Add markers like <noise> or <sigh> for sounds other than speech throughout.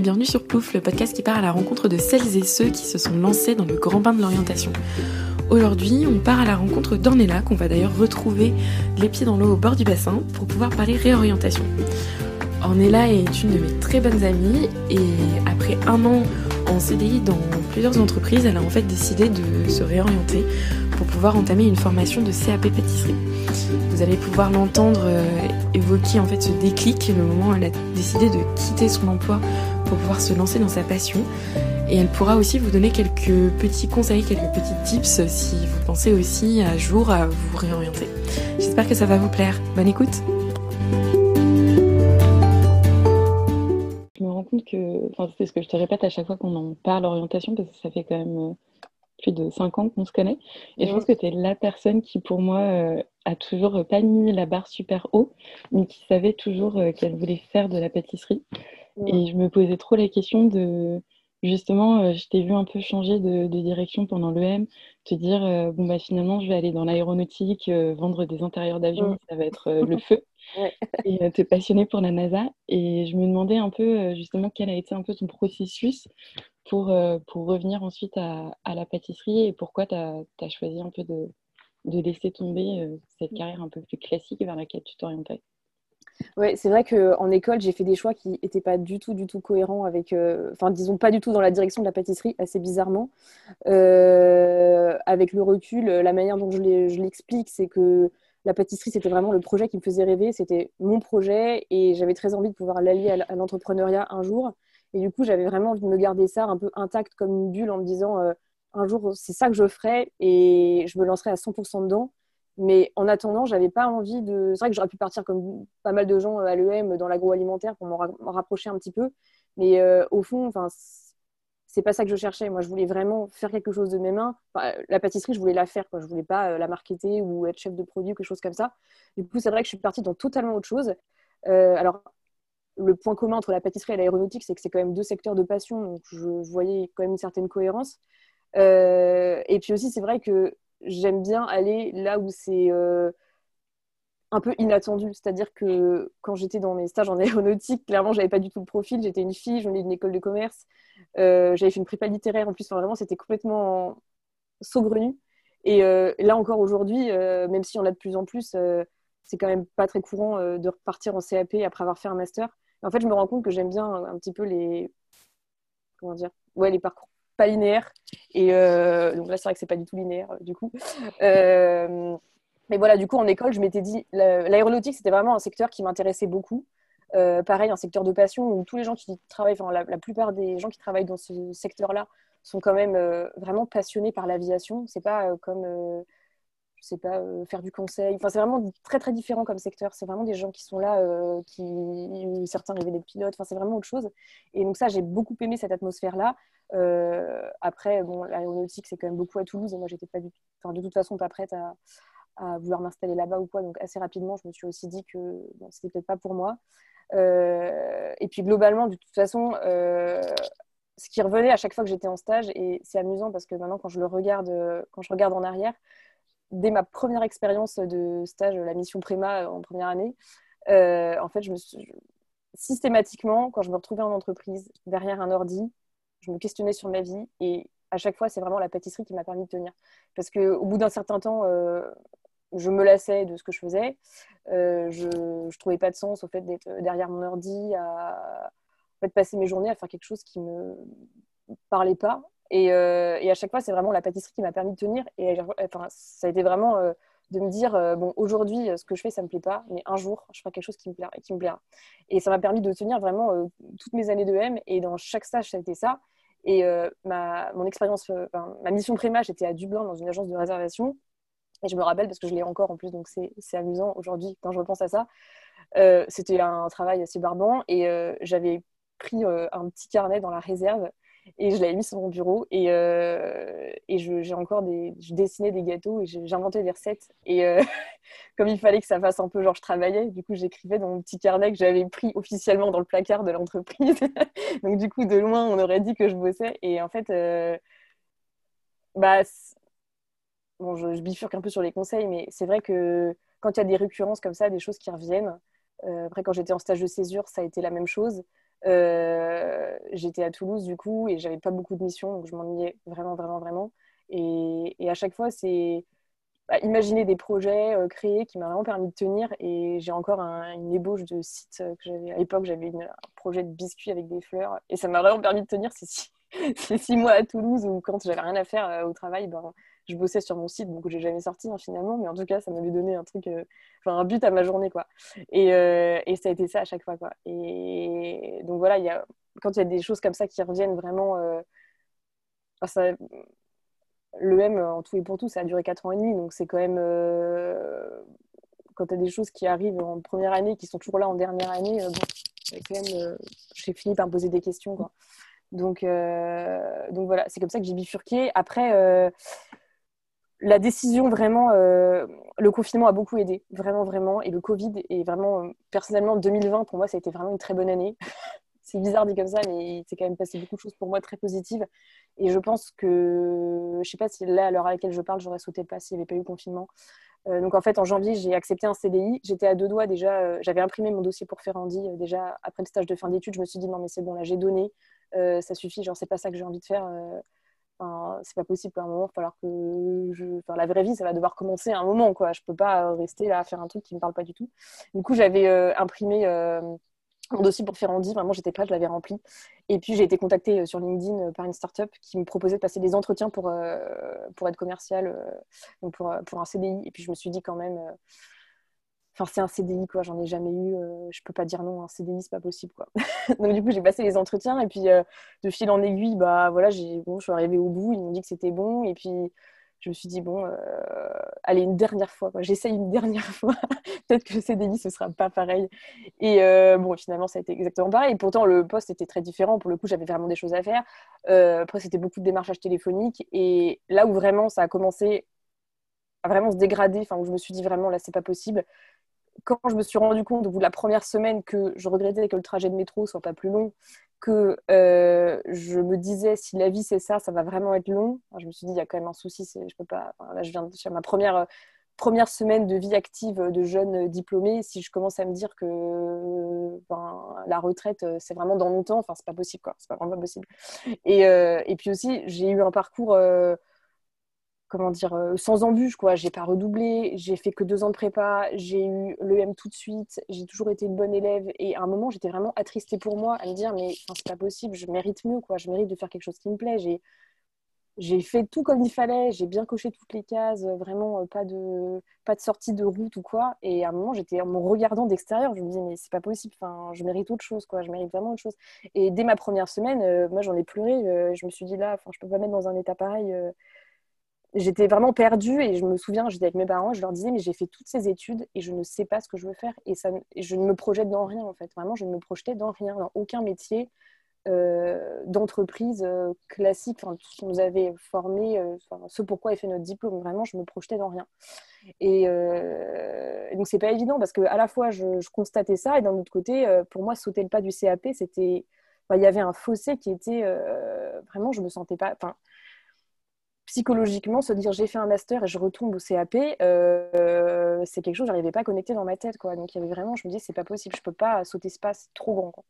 bienvenue sur Plouf, le podcast qui part à la rencontre de celles et ceux qui se sont lancés dans le grand bain de l'orientation. Aujourd'hui, on part à la rencontre d'Ornella, qu'on va d'ailleurs retrouver les pieds dans l'eau au bord du bassin pour pouvoir parler réorientation. Ornella est une de mes très bonnes amies et après un an en CDI dans plusieurs entreprises, elle a en fait décidé de se réorienter pour pouvoir entamer une formation de CAP pâtisserie. Vous allez pouvoir l'entendre euh, évoquer en fait ce déclic, le moment où elle a décidé de quitter son emploi pour pouvoir se lancer dans sa passion. Et elle pourra aussi vous donner quelques petits conseils, quelques petits tips si vous pensez aussi à jour à vous réorienter. J'espère que ça va vous plaire. Bonne écoute Je me rends compte que, enfin c'est ce que je te répète à chaque fois qu'on en parle orientation, parce que ça fait quand même euh, plus de 5 ans qu'on se connaît. Et je pense que tu es la personne qui, pour moi, euh, a toujours pas mis la barre super haut, mais qui savait toujours euh, qu'elle voulait faire de la pâtisserie. Et je me posais trop la question de, justement, euh, je t'ai vu un peu changer de, direction pendant l'EM, te dire, bon, bah finalement, je vais aller dans l'aéronautique, vendre des intérieurs d'avion, ça va être le <laughs> feu. Et tu es passionnée pour la NASA. Et je me demandais un peu, justement, quel a été un peu ton processus pour, euh, pour revenir ensuite à, à, la pâtisserie et pourquoi tu as, choisi un peu de, de laisser tomber euh, cette mm. carrière un peu plus classique vers laquelle tu t'orientais? Oui, c'est vrai qu'en école, j'ai fait des choix qui n'étaient pas du tout, du tout cohérents avec, euh, enfin, disons pas du tout dans la direction de la pâtisserie, assez bizarrement. avec le recul, la manière dont je l'explique, c'est que la pâtisserie, c'était vraiment le projet qui me faisait rêver, c'était mon projet et j'avais très envie de pouvoir l'allier à l'entrepreneuriat un jour. Et du coup, j'avais vraiment envie de me garder ça un peu intact comme une bulle en me disant euh, un jour, c'est ça que je ferai et je me lancerai à 100% dedans. Mais en attendant, j'avais pas envie de. C'est vrai que j'aurais pu partir comme pas mal de gens à l'EM dans l'agroalimentaire pour m'en rapprocher un petit peu. Mais euh, au fond, enfin, c'est pas ça que je cherchais. Moi, je voulais vraiment faire quelque chose de mes mains. la pâtisserie, je voulais la faire. Quoi. Je voulais pas euh, la marketer ou être chef de produit, quelque chose comme ça. Du coup, c'est vrai que je suis partie dans totalement autre chose. alors, le point commun entre la pâtisserie et l'aéronautique, c'est que c'est quand même deux secteurs de passion, donc je voyais quand même une certaine cohérence. Euh, et puis aussi, c'est vrai que j'aime bien aller là où c'est euh, un peu inattendu. C'est-à-dire que quand j'étais dans mes stages en <laughs> aéronautique, clairement, j'avais pas du tout le profil. J'étais une fille, je venais d'une école de commerce, euh, j'avais fait une prépa littéraire en plus. Enfin, vraiment, c'était complètement saugrenu. Et là encore aujourd'hui, même si on a de plus en plus, c'est quand même pas très courant de repartir en CAP après avoir fait un master en fait, je me rends compte que j'aime bien un, petit peu les. Comment dire Ouais, les parcours pas linéaires. Et euh, donc là, c'est vrai que c'est pas du tout linéaire, du coup. Euh, mais voilà, du coup, en école, je m'étais dit. L'aéronautique, c'était vraiment un secteur qui m'intéressait beaucoup. Euh, pareil, un secteur de passion où tous les gens qui travaillent, enfin, la, la plupart des gens qui travaillent dans ce secteur-là sont quand même vraiment passionnés par l'aviation. C'est pas comme je sais pas, euh, faire du conseil. Enfin, c'est vraiment très très différent comme secteur. C'est vraiment des gens qui sont là, euh, qui certains rêvaient d'être pilotes. Enfin, c'est vraiment autre chose. Et donc ça, j'ai beaucoup aimé cette atmosphère-là. Euh, après, bon, l'aéronautique, c'est quand même beaucoup à Toulouse. Et moi, j'étais pas enfin, de toute façon pas prête à, vouloir m'installer là-bas ou quoi. Donc assez rapidement, je me suis aussi dit que bon, c'était peut-être pas pour moi. et puis globalement, de toute façon, ce qui revenait à chaque fois que j'étais en stage, et c'est amusant parce que maintenant, quand je le regarde, quand je regarde en arrière, dès ma première expérience de stage, la mission Préma euh, en première année, euh, en fait, je me systématiquement, quand je me retrouvais en entreprise, derrière un ordi, je me questionnais sur ma vie et à chaque fois, c'est vraiment la pâtisserie qui m'a permis de tenir. Parce qu'au bout d'un certain temps, euh, je me lassais de ce que je faisais. je ne trouvais pas de sens au fait d'être derrière mon ordi, à fait, passer mes journées à faire quelque chose qui ne me parlait pas. Euh, et, à chaque fois, c'est vraiment la pâtisserie qui m'a permis de tenir. Et enfin, ça a été vraiment euh, de me dire euh, bon, aujourd'hui, ce que je fais, ça me plaît pas, mais un jour, je ferai quelque chose qui me plaira. Qui me plaira. Et ça m'a permis de tenir vraiment toutes mes années de M. Et dans chaque stage, ça a été ça. Et ma, mon expérience, ma mission préma, j'étais à Dublin dans une agence de réservation. Et je me rappelle parce que je l'ai encore en plus, donc c'est amusant aujourd'hui quand je repense à ça. C'était un travail assez barbant et j'avais pris un petit carnet dans la réserve et je l'avais mis sur mon bureau et, euh, et j'ai encore des je dessinais des gâteaux et j'inventais des recettes. Et euh, <laughs> comme il fallait que ça fasse un peu genre je travaillais du coup j'écrivais dans mon petit carnet que j'avais pris officiellement dans le placard de l'entreprise. <laughs> Donc du coup de loin on aurait dit que je bossais. Et en fait euh, bah bon je, je, bifurque un peu sur les conseils mais c'est vrai que quand il y a des récurrences comme ça des choses qui reviennent après quand j'étais en stage de césure ça a été la même chose j'étais à Toulouse du coup et j'avais pas beaucoup de missions, donc je m'ennuyais vraiment, vraiment, vraiment. Et, à chaque fois, c'est bah, imaginer des projets euh, créés qui m'a vraiment permis de tenir. Et j'ai encore une ébauche de site que j'avais à l'époque. J'avais un projet de biscuits avec des fleurs et ça m'a vraiment permis de tenir ces six, <laughs> six, mois à Toulouse où quand j'avais rien à faire euh, au travail, ben, je bossais sur mon site, donc j'ai jamais sorti hein, finalement, mais en tout cas, ça m'avait donné un truc, euh, enfin un but à ma journée, quoi. Et, et, ça a été ça à chaque fois, quoi. Et donc voilà, y a, quand il y a des choses comme ça qui reviennent vraiment, ça, le M, en tout et pour tout, ça a duré 4 ans et demi. Donc, c'est quand même. Euh, quand tu as des choses qui arrivent en première année, qui sont toujours là en dernière année, euh, bon, quand même. Euh, j'ai fini par me poser des questions. Quoi. Donc, donc voilà, c'est comme ça que j'ai bifurqué. Après, la décision, vraiment, le confinement a beaucoup aidé. Vraiment, vraiment. Et le Covid, est vraiment, personnellement, 2020, pour moi, ça a été vraiment une très bonne année <laughs> c'est bizarre dit comme ça, mais c'est quand même passé beaucoup de choses pour moi très positives. Et je pense que, je sais pas si là, à l'heure à laquelle je parle, j'aurais sauté pas s'il n'y avait pas eu confinement. Euh, donc en fait, en janvier, j'ai accepté un CDI. J'étais à deux doigts déjà. Euh, j'avais imprimé mon dossier pour Ferrandi. Euh, déjà, après le stage de fin d'études, je me suis dit non, mais c'est bon, là, j'ai donné. ça suffit. Genre, c'est pas ça que j'ai envie de faire. C'est pas possible à un moment. Il va falloir que la vraie vie, ça va devoir commencer à un moment, quoi. Je peux pas rester là à faire un truc qui me parle pas du tout. Du coup, j'avais imprimé mon dossier pour Ferrandi, vraiment j'étais prête, je l'avais rempli. Et puis j'ai été contactée euh, sur LinkedIn euh, par une startup qui me proposait de passer des entretiens pour, euh, pour être commercial, pour, pour un CDI. Et puis je me suis dit quand même, enfin c'est un CDI quoi, j'en ai jamais eu, je peux pas dire non, un CDI c'est pas possible quoi. <laughs> donc du coup j'ai passé les entretiens et puis de fil en aiguille, bah voilà, bon, je suis arrivée au bout, ils m'ont dit que c'était bon et puis je me suis dit, bon, euh, allez, une dernière fois, j'essaye une dernière <laughs> fois. Peut-être que le CDI, ce sera pas pareil. Et euh, bon, finalement, ça a été exactement pareil. Et pourtant, le poste était très différent. Pour le coup, j'avais vraiment des choses à faire. Euh, après, c'était beaucoup de démarchage téléphonique. Et là où vraiment ça a commencé à vraiment se dégrader, enfin, où je me suis dit vraiment, là, c'est pas possible. Quand je me suis rendu compte au bout de la première semaine que je regrettais que le trajet de métro soit pas plus long, que euh, je me disais si la vie c'est ça, ça va vraiment être long. je me suis dit il y a quand même un souci, je peux pas. là, je viens de faire ma première euh, première semaine de vie active de jeune diplômé. Si je commence à me dire que la retraite c'est vraiment dans longtemps, enfin c'est pas possible quoi, c'est pas vraiment possible. Euh, et puis aussi j'ai eu un parcours comment dire, sans embûche, quoi. J'ai pas redoublé, j'ai fait que deux ans de prépa, j'ai eu l'EM tout de suite, j'ai toujours été une bonne élève. Et à un moment, j'étais vraiment attristée pour moi, à me dire, mais c'est pas possible, je mérite mieux, quoi. Je mérite de faire quelque chose qui me plaît. J'ai, fait tout comme il fallait, j'ai bien coché toutes les cases, vraiment pas de, pas de sortie de route ou quoi. Et à un moment, j'étais en me regardant d'extérieur, je me disais, mais c'est pas possible, enfin, je mérite autre chose, quoi. Je mérite vraiment autre chose. Et dès ma première semaine, moi, j'en ai pleuré. je me suis dit, là, enfin, je peux pas mettre dans un état pareil j'étais vraiment perdue et je me souviens, j'étais avec mes parents, je leur disais, mais j'ai fait toutes ces études et je ne sais pas ce que je veux faire et, ça, je ne me projette dans rien en fait. Vraiment, je ne me projetais dans rien, dans aucun métier euh, d'entreprise euh, classique, enfin, tout ce qu'on nous avait formé, euh, ce pourquoi est fait notre diplôme. Vraiment, je me projetais dans rien. Et, et donc, c'est pas évident parce que à la fois, je, constatais ça et d'un autre côté, pour moi, sauter le pas du CAP, c'était. il y avait un fossé qui était. vraiment, je me sentais pas. Enfin, psychologiquement, se dire j'ai fait un master et je retombe au CAP, euh, c'est quelque chose que n'arrivais pas à connecter dans ma tête. Quoi. Donc il y avait vraiment, je me disais c'est pas possible, je peux pas sauter ce pas, c'est trop grand.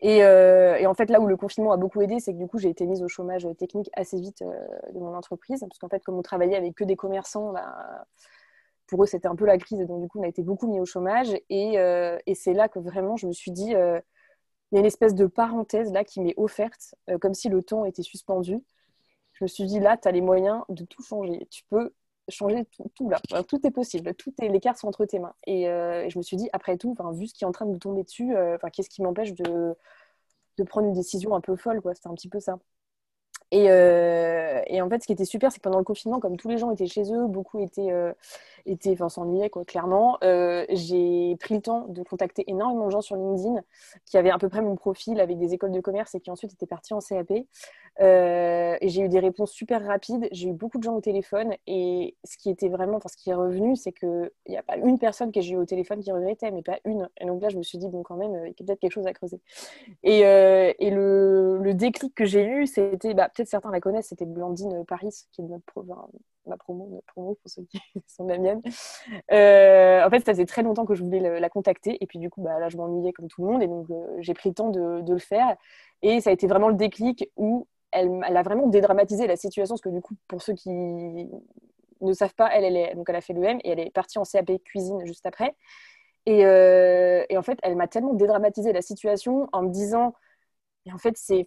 Et, euh, et, en fait, là où le confinement a beaucoup aidé, c'est que du coup, j'ai été mise au chômage technique assez vite euh, de mon entreprise. Parce qu'en fait, comme on travaillait avec que des commerçants, bah, pour eux, c'était un peu la crise. Donc, du coup, on a été beaucoup mis au chômage. Et, et c'est là que vraiment, je me suis dit, il y a une espèce de parenthèse là qui m'est offerte, comme si le temps était suspendu je me suis dit, là, tu as les moyens de tout changer. Tu peux changer tout, là. tout est possible. Tout est, les cartes sont entre tes mains. Et, euh, je me suis dit, après tout, vu ce qui est en train de me tomber dessus, euh, qu'est-ce qui m'empêche de, de, prendre une décision un peu folle C'était un petit peu ça. Euh, et, en fait, ce qui était super, c'est que pendant le confinement, comme tous les gens étaient chez eux, beaucoup étaient, euh, étaient enfin, s'ennuyaient, quoi, clairement. Euh, j'ai pris le temps de contacter énormément de gens sur LinkedIn qui avaient à peu près mon profil avec des écoles de commerce et qui ensuite étaient partis en CAP. et j'ai eu des réponses super rapides. J'ai eu beaucoup de gens au téléphone. Et ce qui était vraiment, enfin, ce est revenu, c'est qu'il n'y a pas une personne que j'ai eu au téléphone qui regrettait, mais pas une. Et donc là, je me suis dit, bon, quand même, il y a peut-être quelque chose à creuser. Et, et le, le, déclic que j'ai eu, c'était. Bah, peut-être certains la connaissent, c'était Blandine Paris, qui est notre ma promo, promo pour ceux qui <laughs> sont la mienne. en fait, ça faisait très longtemps que je voulais la contacter. Et puis, du coup, bah, là, je m'ennuyais comme tout le monde. Et donc, j'ai pris le temps de, de, le faire. Et ça a été vraiment le déclic où elle, elle, a vraiment dédramatisé la situation. Parce que, du coup, pour ceux qui ne savent pas, elle, elle, est, donc elle a fait l'EM et elle est partie en CAP cuisine juste après. Et, et en fait, elle m'a tellement dédramatisé la situation en me disant, et en fait, c'est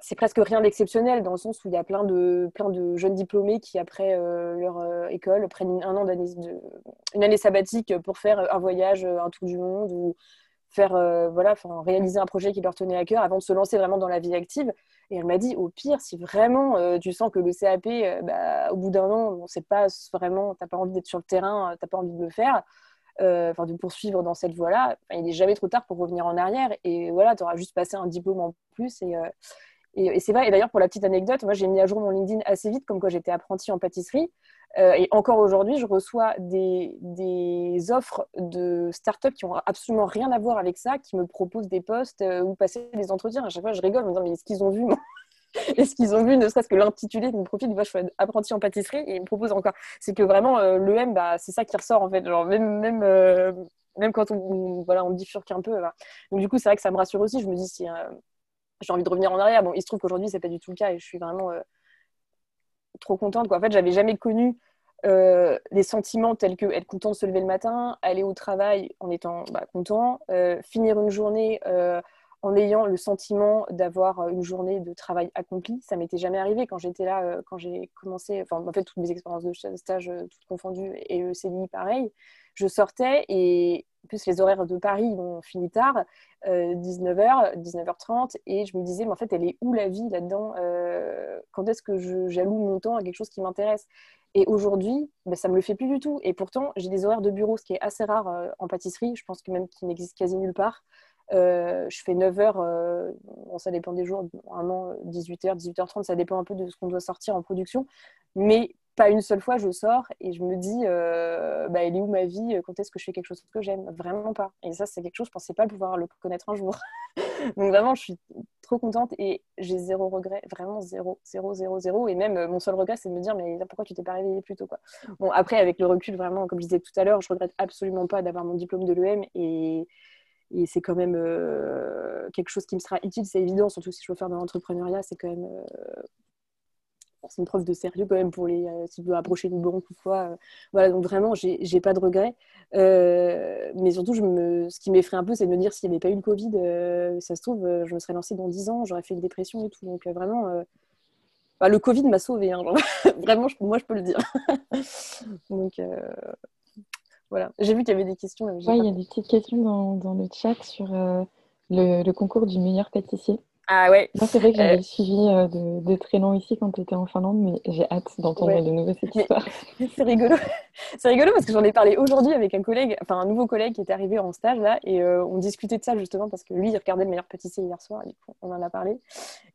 c'est presque rien d'exceptionnel dans le sens où il y a plein de, plein de jeunes diplômés qui, après euh, leur euh, école, prennent un an d'année, une année sabbatique pour faire un voyage, euh, un tour du monde ou faire, voilà, réaliser un projet qui leur tenait à cœur avant de se lancer vraiment dans la vie active. Et elle m'a dit, au pire, si vraiment tu sens que le CAP, bah, au bout d'un an, on sait pas vraiment, tu n'as pas envie d'être sur le terrain, tu n'as pas envie de le faire, enfin de poursuivre dans cette voie-là, il n'est jamais trop tard pour revenir en arrière. Et voilà, tu auras juste passé un diplôme en plus et et, c'est vrai, et d'ailleurs, pour la petite anecdote, moi, j'ai mis à jour mon LinkedIn assez vite, comme quoi j'étais apprentie en pâtisserie. Euh, et encore aujourd'hui, je reçois des, offres de startups qui n'ont absolument rien à voir avec ça, qui me proposent des postes euh, ou passer des entretiens. À chaque fois, je rigole en me disant, mais est-ce qu'ils ont vu <laughs> Est-ce qu'ils ont vu, ne serait-ce que l'intitulé de mon profil, je suis apprenti en pâtisserie et ils me proposent encore. C'est que vraiment, euh, l'EM, bah, c'est ça qui ressort en fait. Genre, même, même, même quand on, voilà, on bifurque un peu. Donc, du coup, c'est vrai que ça me rassure aussi. Je me dis, si, j'ai envie de revenir en arrière. Bon, il se trouve qu'aujourd'hui, c'est pas du tout le cas et je suis vraiment euh, trop contente. En fait, j'avais jamais connu euh, les sentiments tels que être content de se lever le matin, aller au travail en étant bah, content, euh, finir une journée en ayant le sentiment d'avoir une journée de travail accompli. Ça m'était jamais arrivé quand j'étais là, quand j'ai commencé, enfin, en fait, toutes mes expériences de stage, toutes confondues, et le CDI pareil. Je sortais et en plus, les horaires de Paris ont fini tard, 19h, euh, 19h30, et je me disais, mais en fait, elle est où la vie là-dedans euh, Quand est-ce que j'alloue mon temps à quelque chose qui m'intéresse? Et aujourd'hui, ben, ça ne me le fait plus du tout. Et pourtant, j'ai des horaires de bureau, ce qui est assez rare euh, en pâtisserie, je pense que même qu'il n'existe quasi nulle part. Je fais 9 h ça dépend des jours, vraiment 18h, 18h30, ça dépend un peu de ce qu'on doit sortir en production. Mais pas une seule fois je sors et je me dis euh, bah, elle est où ma vie? Quand est-ce que je fais quelque chose que j'aime? Vraiment pas. Et ça c'est quelque chose je pensais pas pouvoir le connaître un jour. <laughs> Donc vraiment je suis trop contente et j'ai zéro regret vraiment zéro zéro zéro zéro. Et même euh, mon seul regret c'est de me dire mais pourquoi tu t'es pas réveillée plus tôt quoi? Bon après avec le recul vraiment comme je disais tout à l'heure je regrette absolument pas d'avoir mon diplôme de l'EM et et c'est quand même euh, quelque chose qui me sera utile, c'est évident, surtout si je veux faire de l'entrepreneuriat, c'est quand même une preuve de sérieux quand même pour les euh, si tu veux approcher une banque ou quoi. Euh, voilà, donc vraiment, j'ai pas de regrets. Euh, mais surtout, je me, ce qui m'effraie un peu, c'est de me dire s'il n'y avait pas eu le Covid, ça se trouve, je me serais lancée dans 10 ans, j'aurais fait une dépression et tout. Donc vraiment, bah, le Covid m'a sauvée. Hein, <laughs> vraiment, moi, je peux le dire. <laughs> donc voilà. J'ai vu qu'il y avait des questions. Oui, il y a des petites questions dans, dans le chat sur le, le, concours du meilleur pâtissier. Ah ouais. Moi, c'est vrai que j'avais euh... suivi euh, de, de, très loin ici quand tu étais en Finlande, mais j'ai hâte d'entendre de nouveau cette histoire. <laughs> c'est rigolo. C'est rigolo parce que j'en ai parlé aujourd'hui avec un collègue, enfin un nouveau collègue qui était arrivé en stage là, et euh, on discutait de ça justement parce que lui, il regardait le meilleur pâtissier hier soir, et on en a parlé.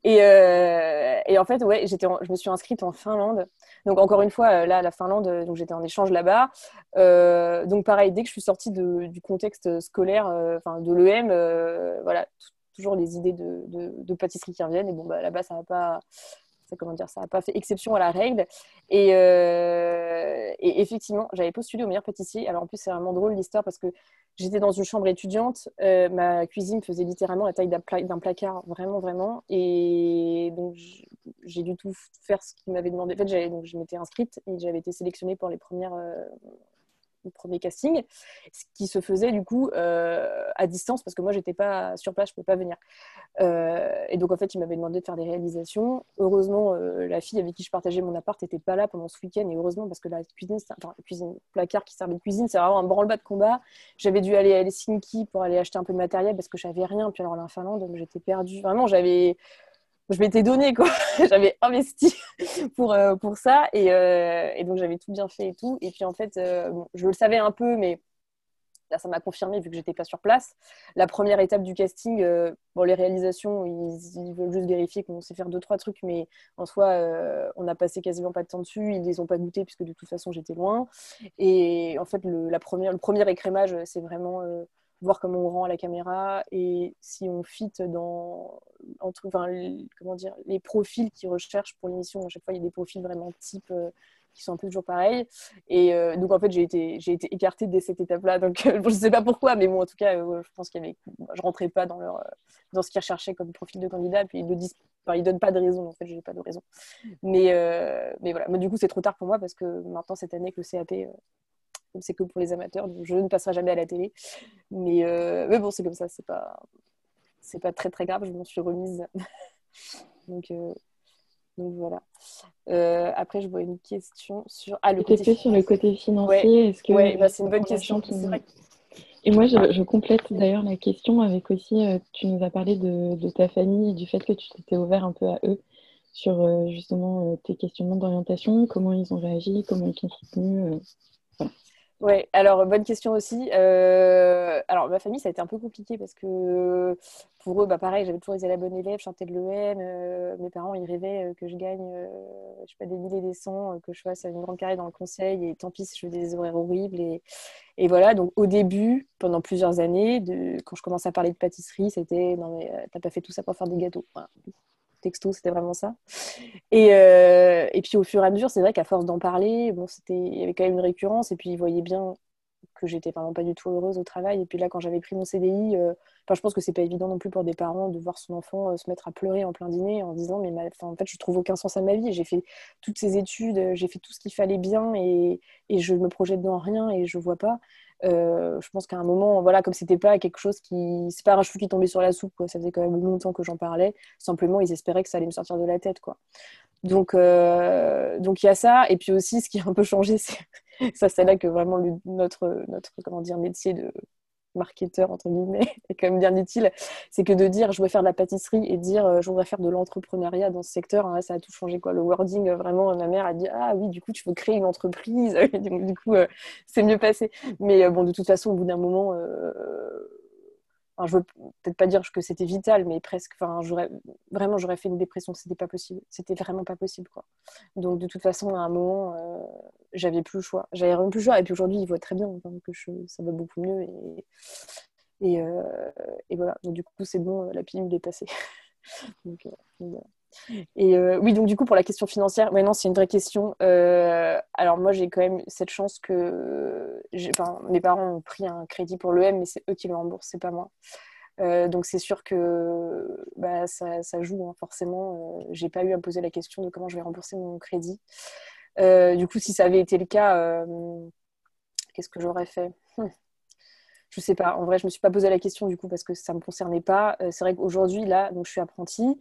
Et, euh, et en fait, ouais, j'étais, je me suis inscrite en Finlande. Donc encore une fois, là, la Finlande, donc j'étais en échange là-bas. donc pareil, dès que je suis sortie de, du contexte scolaire, enfin de l'EM, voilà, toujours les idées de, de, pâtisserie qui reviennent. Et bon, bah, là-bas, ça n'a pas, comment dire, ça pas fait exception à la règle. Et, euh, et effectivement, j'avais postulé au meilleur pâtissier. Alors en plus, c'est vraiment drôle l'histoire parce que j'étais dans une chambre étudiante. Euh, ma cuisine faisait littéralement la taille d'un placard, vraiment, vraiment. Et donc, j'ai dû tout faire ce qu'il m'avait demandé. En fait, donc, je m'étais inscrite et j'avais été sélectionnée pour les premières, euh, premier casting, ce qui se faisait du coup euh, à distance parce que moi j'étais pas sur place, je pouvais pas venir. Euh, et donc en fait il m'avait demandé de faire des réalisations. Heureusement euh, la fille avec qui je partageais mon appart n'était pas là pendant ce week-end et heureusement parce que la cuisine, enfin la cuisine placard qui servait de cuisine, c'est vraiment un branle-bas de combat. J'avais dû aller à Helsinki pour aller acheter un peu de matériel parce que j'avais rien. Puis alors en Finlande j'étais perdue. Vraiment j'avais je m'étais donné quoi. <laughs> j'avais investi pour, euh, pour ça et, euh, et donc j'avais tout bien fait et tout. Et puis en fait, euh, je le savais un peu, mais là ça m'a confirmé vu que j'étais pas sur place. La première étape du casting, bon les réalisations, ils, veulent juste vérifier qu'on sait faire deux trois trucs, mais en soi, on a passé quasiment pas de temps dessus. Ils les ont pas goûtés puisque de toute façon j'étais loin. Et en fait, le, la première, le premier écrémage, c'est vraiment voir comment on rend à la caméra et si on fit dans entre, enfin, les, comment dire, les profils qu'ils recherchent pour l'émission. À chaque fois, il y a des profils vraiment type euh, qui sont un peu toujours pareils. Et euh, donc, en fait, j'ai été, j'ai été écartée dès cette étape-là. Donc, je ne sais pas pourquoi, mais bon, en tout cas, je pense qu'il y avait, je rentrais pas dans, leur, dans ce qu'ils recherchaient comme profil de candidat. Puis, ils ne disent, ils donnent pas de raison. En fait, je n'ai pas de raison. Mais, mais voilà. Mais du coup, c'est trop tard pour moi parce que maintenant, cette année, que le CAP, c'est que pour les amateurs. Donc, je ne passerai jamais à la télé. Mais, mais bon, c'est comme ça. C'est pas, c'est pas très, très grave. Je m'en suis remise. <laughs> donc, donc voilà. Euh, après, je vois une question sur. Ah, le côté sur le côté financier. Est-ce que bah, c'est une bonne question. Et moi, je, complète d'ailleurs la question avec aussi, euh, tu nous as parlé de, ta famille et du fait que tu t'étais ouvert un peu à eux sur euh, justement tes questionnements d'orientation, comment ils ont réagi, comment ils t'ont soutenu. Ouais, alors bonne question aussi. Euh, alors ma famille, ça a été un peu compliqué parce que pour eux, bah pareil, j'avais toujours été la bonne élève, chantais de l'EM. Euh, mes parents, ils rêvaient euh, que je gagne, je sais pas, des milliers des cents, que je fasse une grande carrière dans le conseil. Et tant pis si je fais des horaires horribles. Et, et voilà, donc au début, pendant plusieurs années, de, quand je commençais à parler de pâtisserie, c'était non mais t'as pas fait tout ça pour faire des gâteaux texto, c'était vraiment ça. Et, euh, et, puis au fur et à mesure, c'est vrai qu'à force d'en parler, c'était, il y avait quand même une récurrence. Et puis ils voyaient bien que j'étais vraiment pas du tout heureuse au travail. Et puis là, quand j'avais pris mon CDI, euh, je pense que c'est pas évident non plus pour des parents de voir son enfant euh, se mettre à pleurer en plein dîner en disant mais en fait je trouve aucun sens à ma vie. J'ai fait toutes ces études, j'ai fait tout ce qu'il fallait bien et, et je me projette dans rien et je vois pas. Euh, je pense qu'à un moment, voilà, comme c'était pas quelque chose qui. C'est pas un cheveu qui tombait sur la soupe. Ça faisait quand même longtemps que j'en parlais. Simplement, ils espéraient que ça allait me sortir de la tête, quoi. Donc, euh, donc il y a ça. Et puis aussi, ce qui a un peu changé, <laughs> c'est ça, c'est là que vraiment notre, notre comment dire, métier de, marketeur, entre guillemets, est quand même bien utile, c'est que de dire je veux faire de la pâtisserie et dire euh, je voudrais faire de l'entrepreneuriat dans ce secteur, hein, ça a tout changé. Quoi. Le wording, euh, vraiment, ma mère a dit ah oui, du coup, tu veux créer une entreprise. <laughs> du coup, euh, c'est mieux passé. Mais bon, de toute façon, au bout d'un moment, Enfin, je veux peut-être pas dire que c'était vital, mais presque. Enfin, vraiment, j'aurais fait une dépression. C'était pas possible. C'était vraiment pas possible, quoi. Donc, de toute façon, à un moment, euh, j'avais plus le choix. J'avais vraiment plus le choix. Et puis aujourd'hui, il voit très bien que je, ça va beaucoup mieux. Euh, et, voilà. Donc, du coup, c'est bon. La pilule est passée. <laughs> donc, euh, voilà. Et euh, oui, donc du coup, pour la question financière, maintenant c'est une vraie question. Euh, alors moi, j'ai quand même cette chance que mes parents ont pris un crédit pour l'EM, mais c'est eux qui le remboursent, c'est pas moi. Euh, donc c'est sûr que bah, ça, joue, hein, forcément. j'ai pas eu à me poser la question de comment je vais rembourser mon crédit. du coup, si ça avait été le cas, qu'est-ce que j'aurais fait? Hmm. Je sais pas. En vrai, je me suis pas posé la question du coup parce que ça me concernait pas. c'est vrai qu'aujourd'hui, là, donc je suis apprentie.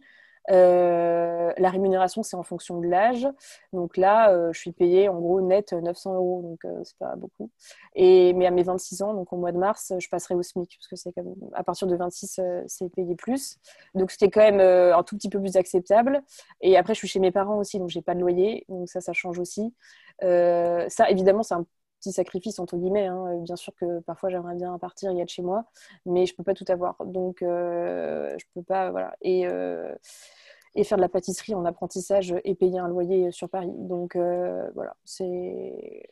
Euh, la rémunération, c'est en fonction de l'âge. Donc là, euh, je suis payée en gros net 900 euros, donc euh, c'est pas beaucoup. Et, mais à mes 26 ans, donc au mois de mars, je passerai au SMIC, parce que c'est même, à partir de 26, c'est payé plus. Donc c'était quand même un tout petit peu plus acceptable. Et après, je suis chez mes parents aussi, donc j'ai pas de loyer, donc ça, ça change aussi. ça, évidemment, c'est un petit sacrifice entre guillemets. Hein. Bien sûr que parfois j'aimerais bien partir y être chez moi, mais je peux pas tout avoir. Donc euh, je peux pas voilà et euh, et faire de la pâtisserie en apprentissage et payer un loyer sur Paris. Donc euh, voilà, c'est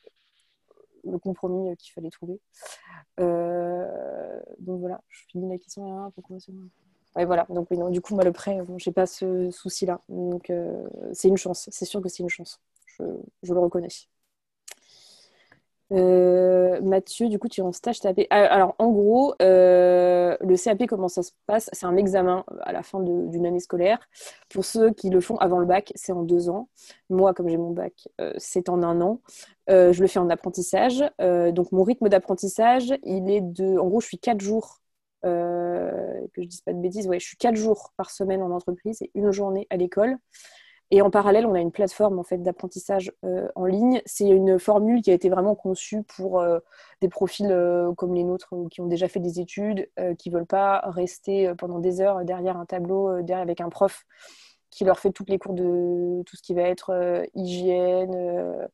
le compromis qu'il fallait trouver. donc voilà, je finis la question là. Pourquoi Ouais, voilà. Donc, non, du coup, moi, le prêt, bon, j'ai pas ce souci-là. Donc, c'est une chance. C'est sûr que c'est une chance. Je le reconnais. Euh, Mathieu, du coup, tu es en stage TAP. Ah, alors, en gros, euh, le CAP, comment ça se passe? C'est un examen à la fin d'une année scolaire. Pour ceux qui le font avant le bac, c'est en deux ans. Moi, comme j'ai mon bac, euh, c'est en un an. je le fais en apprentissage. donc, mon rythme d'apprentissage, il est de. En gros, je suis quatre jours. que je dise pas de bêtises, ouais, je suis quatre jours par semaine en entreprise et une journée à l'école. Et en parallèle, on a une plateforme en fait d'apprentissage euh, en ligne. C'est une formule qui a été vraiment conçue pour euh, des profils euh, comme les nôtres qui ont déjà fait des études, qui ne veulent pas rester pendant des heures derrière un tableau, derrière avec un prof qui leur fait tous les cours de tout ce qui va être hygiène,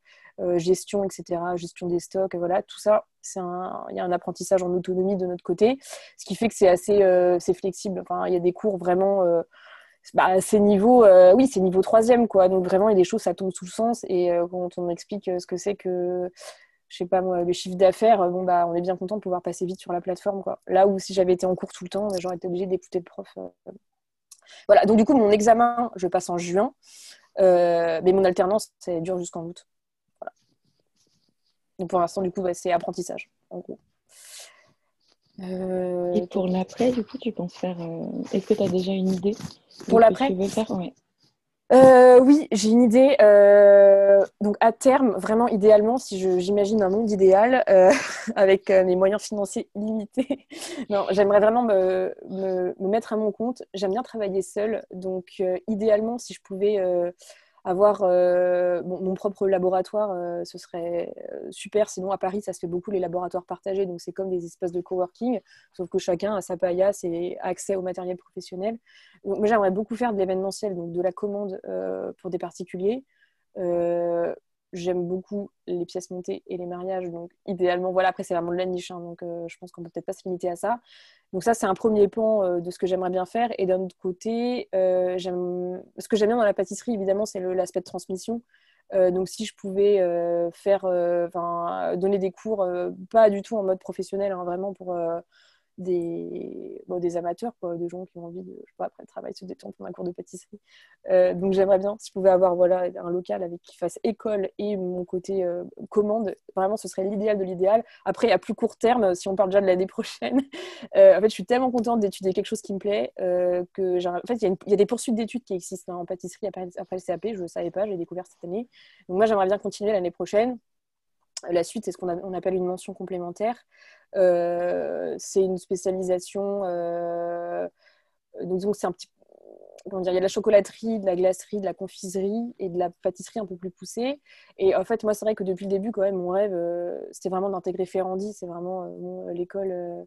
gestion, etc., gestion des stocks, voilà, tout ça, il y a un apprentissage en autonomie de notre côté, ce qui fait que c'est assez, flexible. Enfin, il y a des cours vraiment bah, c'est niveau, euh, oui, c'est niveau troisième, quoi. Donc vraiment, il y a des choses, ça tombe sous le sens. Et euh, quand on explique euh, ce que c'est que, je sais pas moi, le chiffre d'affaires, bon bah, on est bien content de pouvoir passer vite sur la plateforme, quoi. Là où si j'avais été en cours tout le temps, j'aurais été obligée d'écouter le prof. Voilà. Donc du coup, mon examen, je passe en juin, mais mon alternance, c'est dure jusqu'en août. Donc pour l'instant, du coup, c'est apprentissage, en gros. Et pour l'après, du coup, tu penses faire. Est-ce que tu as déjà une idée Pour l'après ouais. Euh, oui, j'ai une idée. Euh, donc à terme, vraiment idéalement, si j'imagine un monde idéal euh, <laughs> avec mes moyens financiers illimités, <laughs> non, j'aimerais vraiment me, me, mettre à mon compte. J'aime bien travailler seule, donc idéalement, si je pouvais avoir euh, mon, propre laboratoire, euh, ce serait euh, super. Sinon, à Paris, ça se fait beaucoup les laboratoires partagés, donc c'est comme des espaces de coworking, sauf que chacun a sa paillasse et accès au matériel professionnel. Donc, moi, j'aimerais beaucoup faire de l'événementiel, donc de la commande pour des particuliers. J'aime beaucoup les pièces montées et les mariages, donc idéalement, voilà, après c'est vraiment de la niche, hein, donc je pense qu'on peut peut-être pas se limiter à ça. Donc ça, c'est un premier plan euh, de ce que j'aimerais bien faire. Et d'un autre côté, euh, ce que j'aime bien dans la pâtisserie, évidemment, c'est l'aspect de transmission. Euh, donc si je pouvais faire, donner des cours, pas du tout en mode professionnel, hein, vraiment pour des, des amateurs, quoi, gens qui ont envie de, je après le travail, se détendre pendant un cours de pâtisserie. Euh, donc j'aimerais bien, si je pouvais avoir voilà, un local avec qui fasse école et mon côté euh, commande, vraiment ce serait l'idéal de l'idéal. Après, à plus court terme, si on parle déjà de l'année prochaine, <laughs> euh, en fait, je suis tellement contente d'étudier quelque chose qui me plaît que, en fait, il y, a des poursuites d'études qui existent hein, en pâtisserie après, après, le CAP, je ne savais pas, j'ai découvert cette année. Donc moi, j'aimerais bien continuer l'année prochaine. La suite, c'est ce qu'on appelle une mention complémentaire. Euh, c'est une spécialisation. Euh, donc, c'est un petit il y a de la chocolaterie, de la glacerie, de la confiserie et de la pâtisserie un peu plus poussée. Et en fait, moi, c'est vrai que depuis le début, quand même, mon rêve, euh, c'était vraiment d'intégrer Ferrandi. C'est vraiment l'école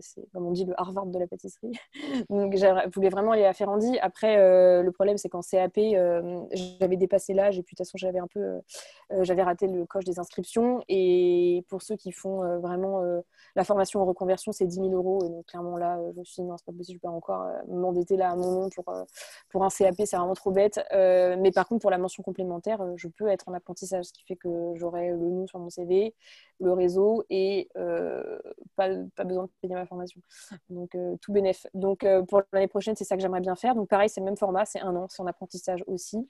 c'est comme on dit le Harvard de la pâtisserie. <laughs> Donc je voulais vraiment aller à Ferrandi. Après, euh, le problème c'est qu'en CAP, euh, j'avais dépassé l'âge et puis de toute façon j'avais un peu, j'avais raté le coche des inscriptions. Et pour ceux qui font vraiment la formation en reconversion, c'est 10 000 euros. Et donc clairement là, je me suis dit non, c'est pas possible, je peux encore m'endetter là à mon nom pour, pour un CAP, c'est vraiment trop bête. mais par contre, pour la mention complémentaire, je peux être en apprentissage, ce qui fait que j'aurai le nom sur mon CV, le réseau et pas, pas besoin de ma formation. Donc, euh, tout bénéf. Donc, euh, pour l'année prochaine, c'est ça que j'aimerais bien faire. Donc, pareil, c'est le même format, c'est un an, c'est en apprentissage aussi.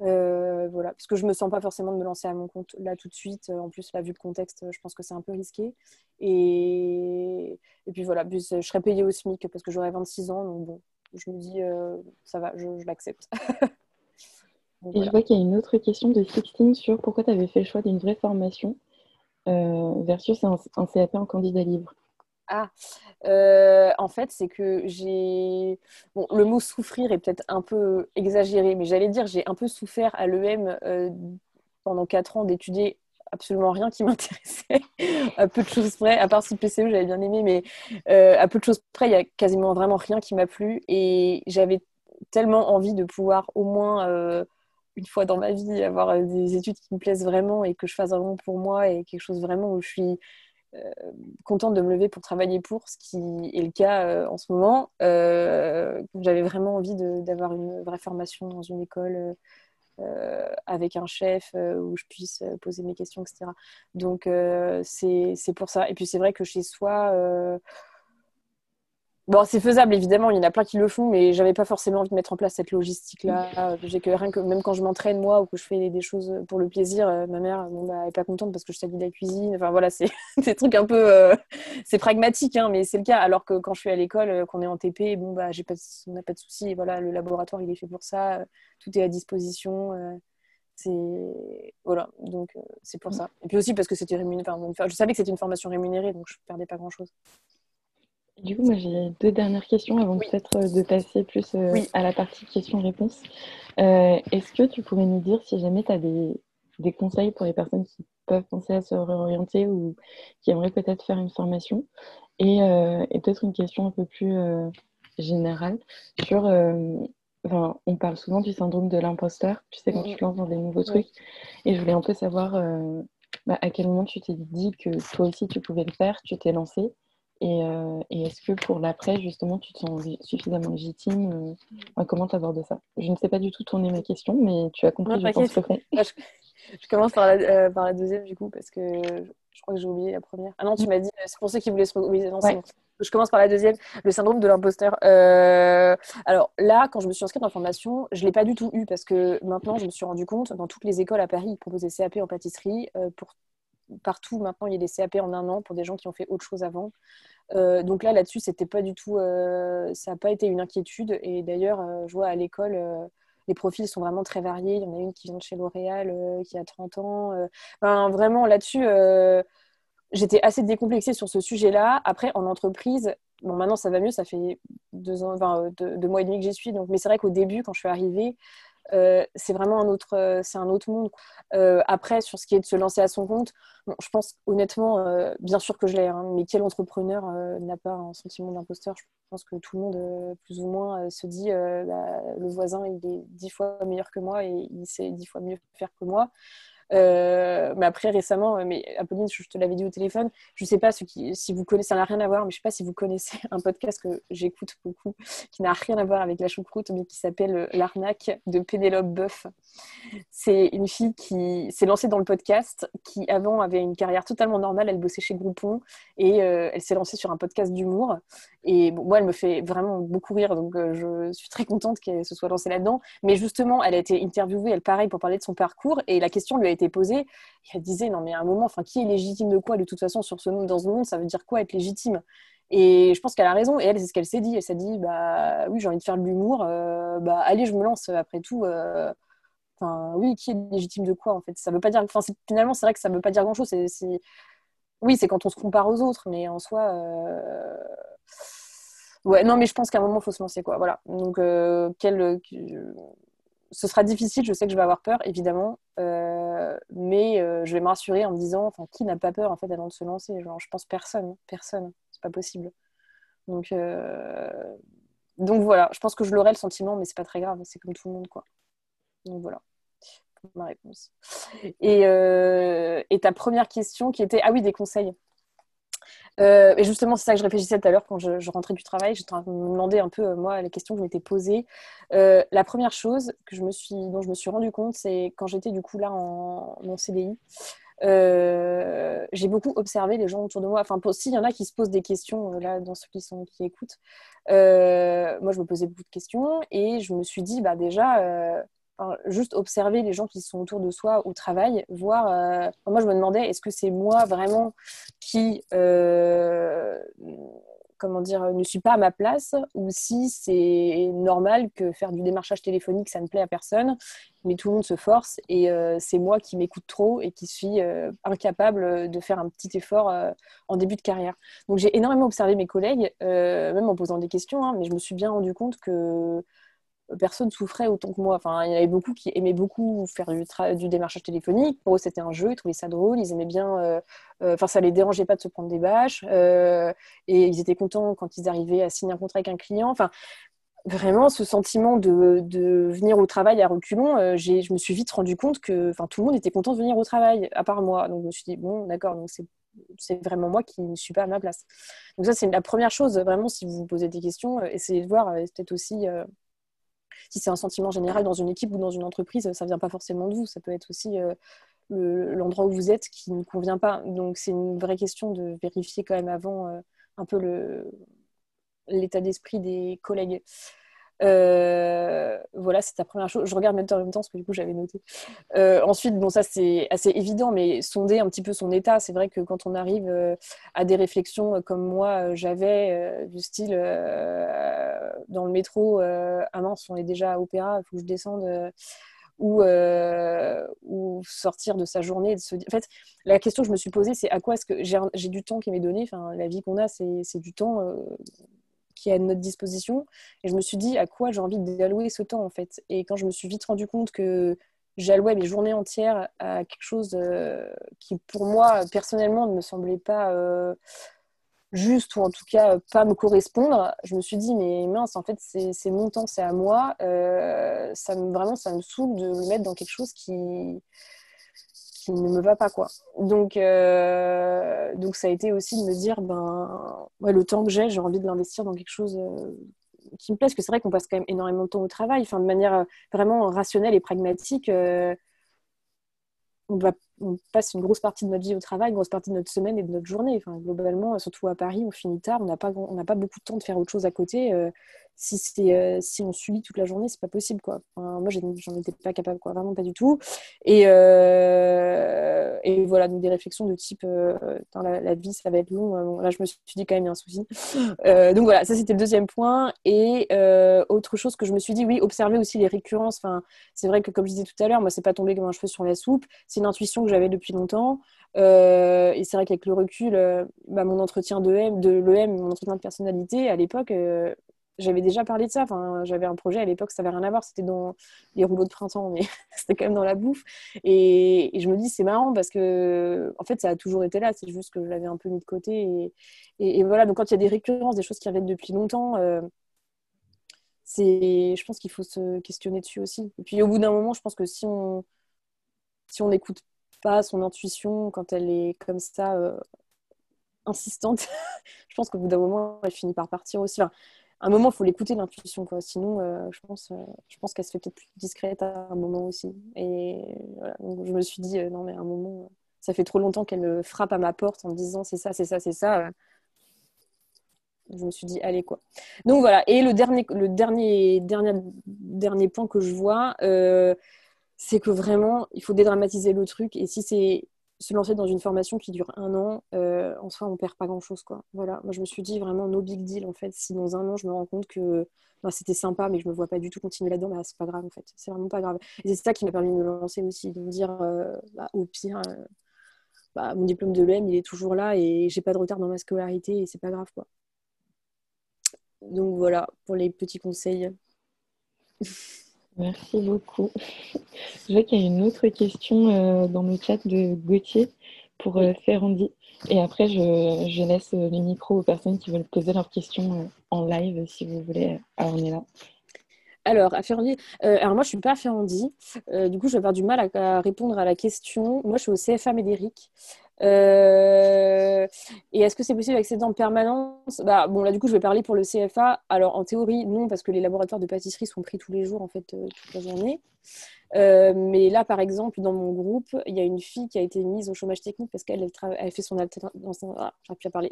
Euh, voilà, parce que je me sens pas forcément de me lancer à mon compte là tout de suite. En plus, là, vu le contexte, je pense que c'est un peu risqué. Et, et puis voilà, je serais payée au SMIC parce que j'aurais 26 ans. Donc bon, je me dis, ça va, je, l'accepte. <laughs> et je vois qu'il y a une autre question de Sixtine sur pourquoi tu avais fait le choix d'une vraie formation versus un, un, CAP en candidat libre. Ah, euh, en fait, c'est que j'ai. Bon, le mot souffrir est peut-être un peu exagéré, mais j'allais dire j'ai un peu souffert à l'EM euh, pendant quatre ans d'étudier absolument rien qui <laughs> m'intéressait, à peu de choses près, à part si PCE j'avais bien aimé, mais euh, à peu de choses près, il y a quasiment vraiment rien qui m'a plu et j'avais tellement envie de pouvoir au moins une fois dans ma vie avoir des études qui me plaisent vraiment et que je fasse vraiment pour moi et quelque chose vraiment où je suis contente de me lever pour travailler pour, ce qui est le cas euh, en ce moment. Euh, j'avais vraiment envie d'avoir une vraie formation dans une école avec un chef où je puisse poser mes questions, etc. Donc c'est pour ça. Et puis c'est vrai que chez soi, Bon, c'est faisable, évidemment, il y en a plein qui le font, mais j'avais pas forcément envie de mettre en place cette logistique-là. J'ai que rien que, même quand je m'entraîne, moi, ou que je fais des choses pour le plaisir, euh, ma mère, bon, bah, est pas contente parce que je de la cuisine. Enfin, voilà, c'est <laughs> des trucs un peu. Euh, c'est pragmatique, hein, mais c'est le cas. Alors que quand je suis à l'école, euh, qu'on est en TP, bon, bah, j'ai pas, on n'a pas de souci. Voilà, le laboratoire, il est fait pour ça. tout est à disposition. c'est. Voilà, donc c'est pour ça. Et puis aussi parce que c'était rémunéré. Enfin, je savais que c'était une formation rémunérée, donc je perdais pas grand-chose. Du coup, moi j'ai deux dernières questions avant peut-être euh, de passer plus euh, à la partie questions-réponses. Euh, est-ce que tu pourrais nous dire si jamais tu as des, des, conseils pour les personnes qui peuvent penser à se réorienter ou qui aimeraient peut-être faire une formation? Et, et peut-être une question un peu plus générale sur. Enfin, on parle souvent du syndrome de l'imposteur, tu sais, quand tu te lances dans des nouveaux trucs. Et je voulais un peu savoir bah, à quel moment tu t'es dit que toi aussi tu pouvais le faire, tu t'es lancé euh, et, est-ce que pour l'après, justement, tu te sens suffisamment légitime euh, Comment tu abordes ça? Je ne sais pas du tout tourner ma question, mais tu as compris, je pense, je, commence par la, euh, par la, deuxième, du coup, parce que je crois que j'ai oublié la première. Ah non, tu m'as dit, c'est pour ceux qui voulaient se... Oui, non, Je commence par la deuxième, le syndrome de l'imposteur. alors là, quand je me suis inscrite en formation, je ne l'ai pas du tout eu parce que maintenant, je me suis rendu compte, dans toutes les écoles à Paris, ils proposaient CAP en pâtisserie pour partout maintenant, il y a des CAP en un an pour des gens qui ont fait autre chose avant. donc là, là-dessus, c'était pas du tout, ça n'a pas été une inquiétude. Et d'ailleurs, je vois à l'école, les profils sont vraiment très variés. Il y en a une qui vient de chez L'Oréal, qui a 30 ans. Ben, vraiment, là-dessus, j'étais assez décomplexée sur ce sujet-là. Après, en entreprise, bon, maintenant ça va mieux, ça fait deux, ans, deux, mois et demi que j'y suis. Donc, mais c'est vrai qu'au début, quand je suis arrivée, euh, c'est vraiment un autre, euh, monde. Euh, après, sur ce qui est de se lancer à son compte, je pense honnêtement, bien sûr que je l'ai, hein, mais quel entrepreneur n'a pas un sentiment d'imposteur? Je pense que tout le monde, plus ou moins, se dit bah, le voisin, il est dix fois meilleur que moi et il sait dix fois mieux faire que moi. Euh, mais après, récemment, euh, mais Apolline, je te l'avais dit au téléphone, je sais pas si vous connaissez, ça n'a rien à voir, mais je sais pas si vous connaissez <laughs> un podcast que j'écoute beaucoup, qui n'a rien à voir avec la choucroute, mais qui s'appelle euh, L'arnaque de Pénélope Boeuf. C'est une fille qui s'est lancée dans le podcast, qui avant avait une carrière totalement normale, elle bossait chez Groupon, et elle s'est lancée sur un podcast d'humour. Et moi, elle me fait vraiment beaucoup rire, donc je suis très contente qu'elle se soit lancée là-dedans. Mais justement, elle a été interviewée, elle pareil, pour parler de son parcours, et la question lui a été posée, elle disait non mais à un moment, enfin qui est légitime de quoi de toute façon sur ce monde, dans ce monde, ça veut dire quoi être légitime? Et je pense qu'elle a raison. Et elle, c'est ce qu'elle s'est dit. Elle s'est dit bah oui, j'ai envie de faire de l'humour. Euh, bah allez, je me lance. Après tout. Euh, enfin, oui, qui est légitime de quoi en fait? Ça veut pas dire. Enfin, finalement, c'est vrai que ça veut pas dire grand chose. C'est, oui, c'est quand on se compare aux autres, mais en soi. Euh, ouais, non, mais je pense qu'à un moment, faut se lancer, quoi. Voilà. Donc, quel, ce sera difficile, je sais que je vais avoir peur, évidemment, euh, mais euh, je vais me rassurer en me disant, enfin, qui n'a pas peur en fait avant de se lancer? Je pense personne, personne, c'est pas possible. Donc, euh, donc voilà, je pense que je l'aurai le sentiment, mais c'est pas très grave, c'est comme tout le monde, quoi. Donc voilà ma réponse. Et ta première question qui était, ah oui, des conseils. Euh, et justement, c'est ça que je réfléchissais tout à l'heure quand je, rentrais du travail. J'étais en train de me demander un peu, euh, moi, les questions que je m'étais posées. Euh, la première chose dont je me suis rendu compte, c'est quand j'étais du coup là en, mon CDI. j'ai beaucoup observé les gens autour de moi. Enfin, s'il y en a qui se posent des questions, là, dans ceux qui, sont, qui écoutent, moi, je me posais beaucoup de questions et je me suis dit, bah, déjà, juste observer les gens qui sont autour de soi au travail, voir. Euh, moi, je me demandais, est-ce que c'est moi vraiment qui, euh, comment dire, ne suis pas à ma place, ou si c'est normal que faire du démarchage téléphonique, ça ne plaît à personne, mais tout le monde se force et euh, c'est moi qui m'écoute trop et qui suis incapable de faire un petit effort en début de carrière. Donc, j'ai énormément observé mes collègues, même en posant des questions, hein, mais je me suis bien rendu compte que personne souffrait autant que moi. Enfin, il y en avait beaucoup qui aimaient beaucoup faire du, démarchage téléphonique. Pour eux, c'était un jeu, ils trouvaient ça drôle, ils aimaient bien. Euh, euh, enfin, ça les dérangeait pas de se prendre des bâches. Euh, et ils étaient contents quand ils arrivaient à signer un contrat avec un client. Enfin, vraiment, ce sentiment de, venir au travail à reculons, je me suis vite rendu compte que tout le monde était content de venir au travail, à part moi. Donc, je me suis dit, bon, d'accord, donc c'est c'est vraiment moi qui ne suis pas à ma place. Donc ça, c'est la première chose, vraiment, si vous vous posez des questions, essayez de voir peut-être aussi si c'est un sentiment général dans une équipe ou dans une entreprise, ça ne vient pas forcément de vous. Ça peut être aussi euh, l'endroit où vous êtes qui ne convient pas. Donc c'est une vraie question de vérifier quand même avant euh, un peu l'état d'esprit des collègues. Euh, voilà, c'est ta première chose. Je regarde même en même temps parce que du coup j'avais noté. Euh, ensuite, bon, ça c'est assez évident, mais sonder un petit peu son état. C'est vrai que quand on arrive euh, à des réflexions comme moi j'avais, du style dans le métro, ah mince, on est déjà à Opéra, il faut que je descende. Ou, ou, sortir de sa journée. De se... En fait, la question que je me suis posée, c'est à quoi est-ce que j'ai du temps qui m'est donné? Enfin, La vie qu'on a, c'est du temps qui est à notre disposition. Et je me suis dit à quoi j'ai envie d'allouer ce temps en fait? Et quand je me suis vite rendu compte que j'allouais mes journées entières à quelque chose euh, qui pour moi personnellement ne me semblait pas euh, juste ou en tout cas pas me correspondre, je me suis dit mais mince en fait c'est mon temps, c'est à moi. Euh, ça me, vraiment ça me saoule de le mettre dans quelque chose qui ne me va pas quoi. Donc, euh, donc ça a été aussi de me dire ben le temps que j'ai, j'ai envie de l'investir dans quelque chose euh, qui me plaise. Parce que c'est vrai qu'on passe quand même énormément de temps au travail, enfin de manière euh, vraiment rationnelle et pragmatique. on, va, on passe une grosse partie de notre vie au travail, une grosse partie de notre semaine et de notre journée. Enfin, globalement, surtout à Paris, on finit tard, on n'a pas, on n'a pas beaucoup de temps de faire autre chose à côté. si, c'est, si on subit toute la journée, c'est pas possible. Quoi. moi, j'en étais pas capable, quoi. vraiment pas du tout. Et, et voilà, donc des réflexions de type la, vie, ça va être long. là, je me suis dit quand même, il y a un souci. <laughs> donc voilà, ça c'était le deuxième point. Et autre chose que je me suis dit, oui, observer aussi les récurrences. Enfin, c'est vrai que, comme je disais tout à l'heure, moi, c'est pas tombé comme un cheveu sur la soupe. C'est une intuition j'avais depuis longtemps. Euh, et c'est vrai qu'avec le recul, euh, bah, mon entretien de, M, de l'EM, mon entretien de personnalité, à l'époque, euh, j'avais déjà parlé de ça. Enfin, j'avais un projet à l'époque, ça n'avait rien à voir, c'était dans les rouleaux de printemps, mais <laughs> c'était quand même dans la bouffe. Et, je me dis, c'est marrant parce que, en fait, ça a toujours été là, c'est juste que je l'avais un peu mis de côté. Et, et, voilà, donc quand il y a des récurrences, des choses qui reviennent depuis longtemps, c'est, je pense qu'il faut se questionner dessus aussi. Et puis au bout d'un moment, je pense que si on si on n'écoute pas son intuition quand elle est comme ça euh, insistante, <laughs> je pense qu'au bout d'un moment, elle finit par partir aussi. un moment, il faut l'écouter l'intuition, quoi. Sinon, euh, je pense, euh, pense qu'elle se fait peut-être plus discrète à un moment aussi. Et voilà. Je me suis dit, non, mais à un moment, ça fait trop longtemps qu'elle me frappe à ma porte en me disant c'est ça, c'est ça, c'est ça. Je me suis dit, allez, quoi. Donc voilà. Et le dernier, le dernier, dernier, dernier point que je vois, c'est que vraiment, il faut dédramatiser le truc. Et si c'est se lancer dans une formation qui dure un an, euh, en soi, on perd pas grand-chose. quoi. Voilà, moi je me suis dit vraiment no big deal en fait. Si dans un an, je me rends compte que bah, c'était sympa, mais je me vois pas du tout continuer là-dedans, bah, c'est pas grave en fait. C'est vraiment pas grave. Et c'est ça qui m'a permis de me lancer aussi, de me dire euh, bah, au pire, euh, bah, mon diplôme de l'EM, il est toujours là et j'ai pas de retard dans ma scolarité et c'est pas grave quoi. Donc voilà pour les petits conseils. <laughs> Merci beaucoup. Je vois qu'il y a une autre question euh, dans le chat de Gauthier pour euh, Ferrandi. Et après, je, laisse euh, les micros aux personnes qui veulent poser leurs questions en live, si vous voulez. Alors, on est là. Alors, à Ferrandi, alors moi je suis pas à Ferrandi, du coup je vais avoir du mal à, à, répondre à la question. Moi je suis au CFA Médéric. Euh, et est-ce que c'est possible d'accéder en permanence? Bah, Bon, là, du coup, je vais parler pour le CFA. Alors, en théorie, non, parce que les laboratoires de pâtisserie sont pris tous les jours, en fait, euh, toute la journée. Euh, mais là, par exemple, dans mon groupe, il y a une fille qui a été mise au chômage technique parce qu'elle elle, fait son, ah,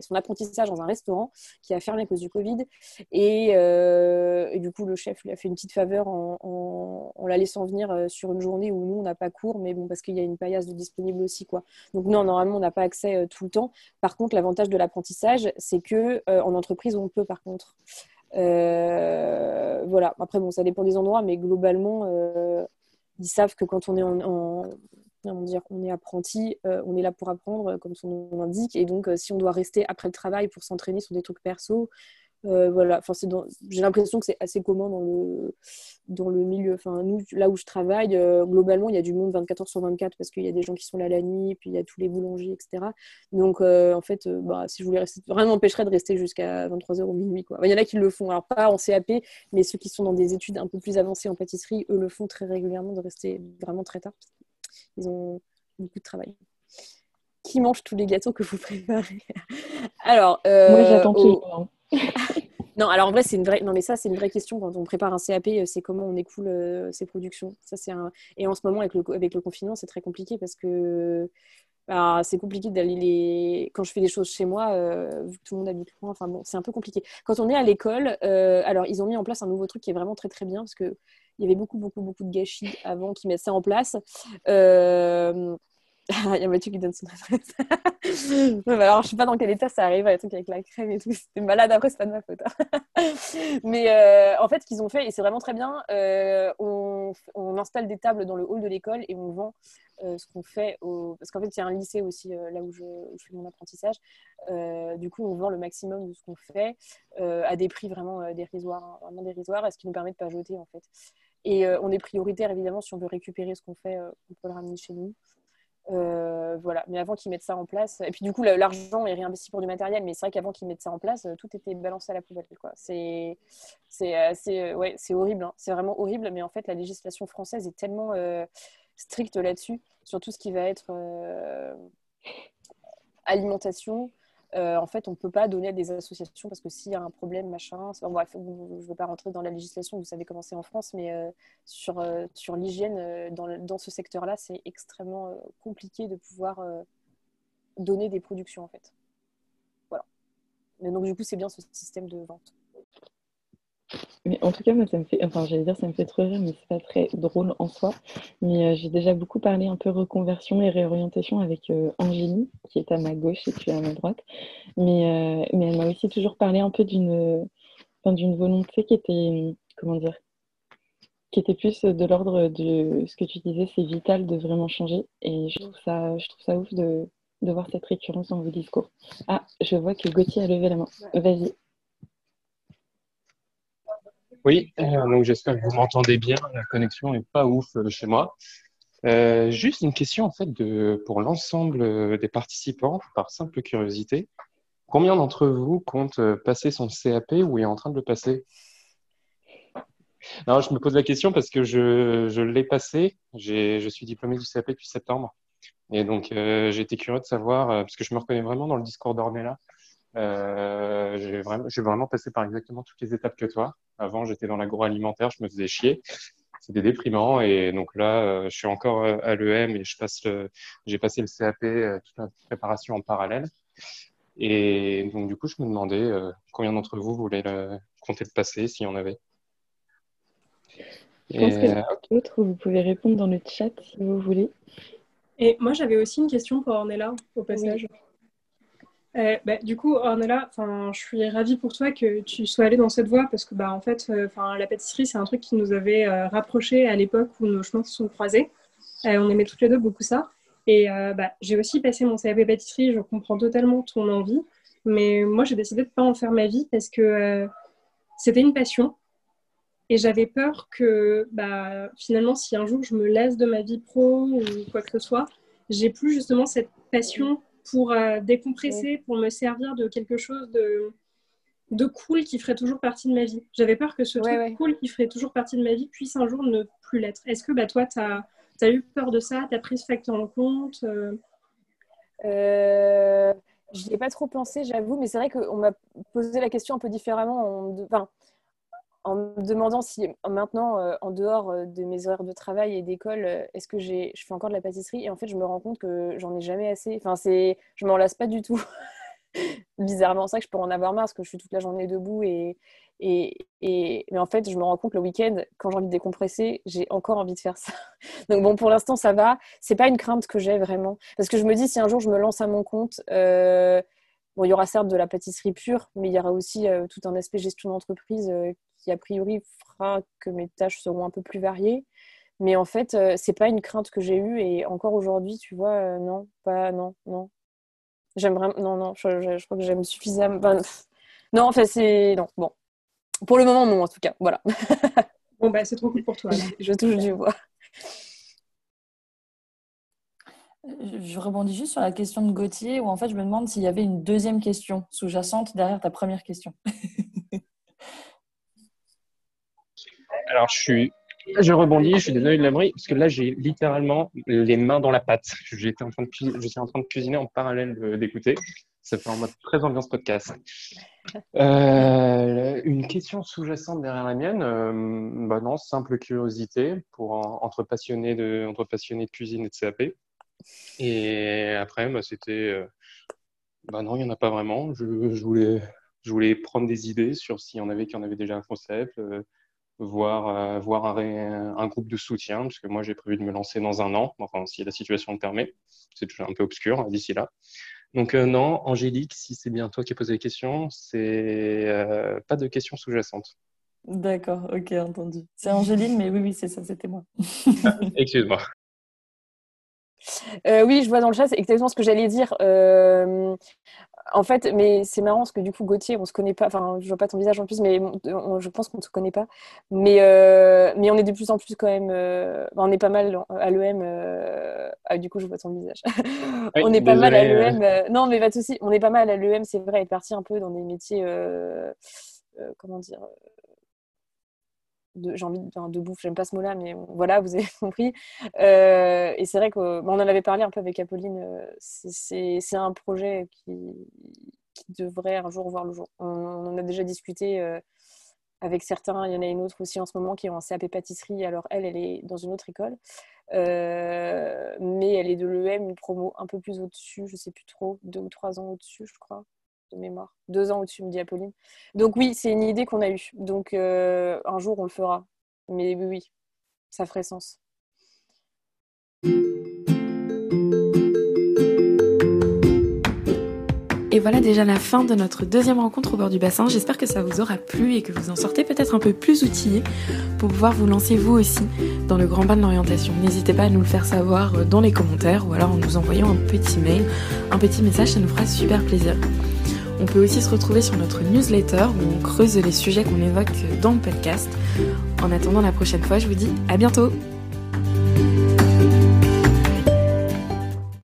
son apprentissage dans un restaurant qui a fermé à cause du Covid. Euh, et, du coup, le chef lui a fait une petite faveur en, la laissant venir euh, sur une journée où nous, on n'a pas cours, mais bon, parce qu'il y a une paillasse de disponible aussi. Quoi. Donc, non, normalement, on n'a pas accès tout le temps. Par contre, l'avantage de l'apprentissage, c'est que en entreprise, on peut, par contre. voilà. Après, bon, ça dépend des endroits, mais globalement, ils savent que quand on est en, apprenti, euh, on est là pour apprendre, comme son nom l'indique. Et donc, euh, si on doit rester après le travail pour s'entraîner sur des trucs perso, euh, voilà, enfin, j'ai l'impression que c'est assez commun dans le, dans le milieu. Enfin, nous, là où je travaille, euh, globalement, il y a du monde 24 heures sur 24 parce qu'il y a des gens qui sont là la nuit, puis il y a tous les boulangers, etc. Donc, euh, en fait, bah, si je voulais rester, rien m'empêcherait de rester jusqu'à 23h ou minuit. Quoi. Il y en a qui le font, alors pas en CAP, mais ceux qui sont dans des études un peu plus avancées en pâtisserie, eux le font très régulièrement de rester vraiment très tard parce qu'ils ont beaucoup de travail qui mange tous les gâteaux que vous préparez? Alors, moi j'attends tout. <laughs> non, alors en vrai, c'est une vraie. Non, mais ça, c'est une vraie question quand on prépare un CAP. Euh, c'est comment on écoule euh, ses productions. Ça, c'est un... Et en ce moment, avec le, avec le confinement, c'est très compliqué parce que bah, c'est compliqué d'aller les. Quand je fais des choses chez moi, euh, vu que tout le monde habite loin. Enfin bon, c'est un peu compliqué. Quand on est à l'école, alors ils ont mis en place un nouveau truc qui est vraiment très très bien parce que il y avait beaucoup beaucoup beaucoup de gâchis avant qu'ils mettent ça en place. <laughs> Il y a Mathieu qui donne son adresse. <laughs> ouais, bah alors, je sais pas dans quel état ça arrive, les trucs avec la crème et tout. <laughs> C'était malade après, c'est pas de ma faute. Hein. Mais euh, en fait, ce qu'ils ont fait, et c'est vraiment très bien, euh, on, on, installe des tables dans le hall de l'école et on vend euh, ce qu'on fait. Parce qu'en fait, il y a un lycée aussi là où je, fais mon apprentissage. du coup, on vend le maximum de ce qu'on fait à des prix vraiment dérisoires, hein, vraiment dérisoires, ce qui nous permet de pas jeter en fait. Et on est prioritaire évidemment si on veut récupérer ce qu'on fait, on peut le ramener chez nous. Euh, voilà, mais avant qu'ils mettent ça en place, et puis du coup l'argent est réinvesti pour du matériel, mais c'est vrai qu'avant qu'ils mettent ça en place, euh, tout était balancé à la poubelle. C'est c'est ouais, horrible, hein. c'est vraiment horrible, mais en fait la législation française est tellement euh, stricte là-dessus, sur tout ce qui va être alimentation, euh, en fait, on ne peut pas donner à des associations parce que s'il y a un problème, machin. bref, je ne veux pas rentrer dans la législation, vous savez comment en France, mais euh, sur, euh, sur l'hygiène, dans, dans, ce secteur-là, c'est extrêmement compliqué de pouvoir donner des productions, en fait. Voilà. Mais donc, du coup, c'est bien ce système de vente. Mais en tout cas, moi, ça me fait, enfin, j'allais dire, ça me fait trop rire, mais c'est pas très drôle en soi. Mais euh, j'ai déjà beaucoup parlé un peu reconversion et réorientation avec euh, Angélie, qui est à ma gauche et qui est à ma droite. Mais, euh, mais elle m'a aussi toujours parlé un peu d'une, enfin, d'une volonté qui était, comment dire, qui était plus de l'ordre de ce que tu disais, c'est vital de vraiment changer. Et je trouve ça, je trouve ça ouf de, de voir cette récurrence dans vos discours. Ah, je vois que Gauthier a levé la main. Vas-y. Oui, euh, donc j'espère que vous m'entendez bien. La connexion n'est pas ouf euh, chez moi. Euh, juste une question en fait de, pour l'ensemble des participants, par simple curiosité. Combien d'entre vous comptent passer son CAP ou est en train de le passer? Non, je me pose la question parce que je, je l'ai passé. Je suis diplômé du CAP depuis septembre. Et donc, été curieux de savoir, parce que je me reconnais vraiment dans le discours d'Ornella, euh, j'ai vraiment, vraiment passé par exactement toutes les étapes que toi. Avant, j'étais dans l'agroalimentaire, je me faisais chier. C'était déprimant. Et donc là, euh, je suis encore euh, à l'EM et je passe j'ai passé le CAP, toute la préparation en parallèle. Et donc, du coup, je me demandais combien d'entre vous voulaient le, compter le passer, s'il y en avait. Je pense que d'autres, vous pouvez répondre dans le chat si vous voulez. Et moi, j'avais aussi une question pour Ornella, au passage. Euh, bah, du coup, Ornella, je suis ravie pour toi que tu sois allée dans cette voie parce que, bah, en fait, euh, la pâtisserie, c'est un truc qui nous avait euh, rapprochés à l'époque où nos chemins se sont croisés. on aimait toutes les deux beaucoup ça. Et bah, j'ai aussi passé mon CAP pâtisserie, je comprends totalement ton envie. Mais moi, j'ai décidé de ne pas en faire ma vie parce que c'était une passion. Et j'avais peur que bah, finalement, si un jour je me laisse de ma vie pro ou quoi que ce soit, j'ai plus justement cette passion pour euh, décompresser, pour me servir de quelque chose de, de cool qui ferait toujours partie de ma vie. J'avais peur que ce truc cool qui ferait toujours partie de ma vie puisse un jour ne plus l'être. Est-ce que bah, toi, tu as, as, eu peur de ça? Tu as pris ce facteur en compte? Euh... euh je n'y ai pas trop pensé, j'avoue, mais c'est vrai qu'on m'a posé la question un peu différemment. Enfin, en me demandant si maintenant, euh, en dehors euh, de mes heures de travail et d'école, euh, est-ce que je fais encore de la pâtisserie Et en fait, je me rends compte que j'en ai jamais assez. Enfin, c'est, je m'en lasse pas du tout. <laughs> Bizarrement, c'est vrai que je peux en avoir marre parce que je suis toute la journée debout et, et, et... mais en fait, je me rends compte le week-end, quand j'ai envie de décompresser, j'ai encore envie de faire ça. <laughs> Donc bon, pour l'instant, ça va. C'est pas une crainte que j'ai vraiment, parce que je me dis si un jour je me lance à mon compte. Bon, il y aura certes de la pâtisserie pure, mais il y aura aussi tout un aspect gestion d'entreprise qui a priori fera que mes tâches seront un peu plus variées. Mais en fait, euh, c'est pas une crainte que j'ai eue et encore aujourd'hui, tu vois, euh, non, pas, non, non. J'aime vraiment, non, non, je, crois que j'aime suffisamment. non, enfin, c'est, non, bon. Pour le moment, non, en tout cas, voilà. <laughs> bon, bah, c'est trop cool pour toi. je, touche du bois. Je rebondis juste sur la question de Gauthier, où en fait, je me demande s'il y avait une deuxième question sous-jacente derrière ta première question. <laughs> Alors, je suis. Je rebondis, je suis désolé de la bruit, parce que là, j'ai littéralement les mains dans la pâte. J'étais en train de je suis en train de cuisiner en parallèle d'écouter. Ça fait en mode très ambiance podcast. Euh, une question sous-jacente derrière la mienne, euh, bah non, simple curiosité pour entre passionnés de entre passionnés de cuisine et de CAP. Et après, bah, c'était, euh, bah non, il n'y en a pas vraiment. Je, voulais, je voulais prendre des idées sur s'il y en avait qui en avaient déjà un concept, voir, euh, voir un, un, groupe de soutien, parce que moi j'ai prévu de me lancer dans un an, enfin si la situation le permet. C'est toujours un peu obscur hein, d'ici là. Donc euh, non, Angélique, si c'est bien toi qui as posé la question, c'est euh, pas de questions sous-jacentes. D'accord, ok, entendu. C'est Angéline, mais oui, oui, c'est ça, c'était moi. <laughs> <laughs> Excuse-moi. oui, je vois dans le chat, c'est exactement ce que j'allais dire. Euh, en fait, mais c'est marrant parce que du coup, Gauthier, on se connaît pas. Enfin, je vois pas ton visage en plus, mais je pense qu'on ne se connaît pas. Mais, euh, mais on est de plus en plus quand même. Euh, on est pas mal à l'EM. Euh, ah, du coup, je vois ton visage. <laughs> on est pas mal à l'EM. Non, mais pas de souci. On est pas mal à l'EM, c'est vrai, être parti un peu dans des métiers. comment dire j'ai envie de, bouffe, j'aime pas ce mot-là, mais voilà, vous avez <laughs> compris. Euh, et c'est vrai qu'on en avait parlé un peu avec Apolline, euh, c'est un projet qui, qui, devrait un jour voir le jour. On, en a déjà discuté euh, avec certains, il y en a une autre aussi en ce moment qui est en CAP pâtisserie, alors elle, elle est dans une autre école. mais elle est de l'EM, une promo un peu plus au-dessus, je sais plus trop, deux ou trois ans au-dessus, je crois. De mémoire. Deux ans au-dessus, me dit Apolline. Donc oui, c'est une idée qu'on a eue. Donc un jour, on le fera. Mais oui, ça ferait sens. Et voilà déjà la fin de notre deuxième rencontre au bord du bassin. J'espère que ça vous aura plu et que vous en sortez peut-être un peu plus outillés pour pouvoir vous lancer vous aussi dans le grand bain de l'orientation. N'hésitez pas à nous le faire savoir euh, dans les commentaires ou alors en nous envoyant un petit mail, un petit message, ça nous fera super plaisir. On peut aussi se retrouver sur notre newsletter où on creuse les sujets qu'on évoque dans le podcast. En attendant la prochaine fois, je vous dis à bientôt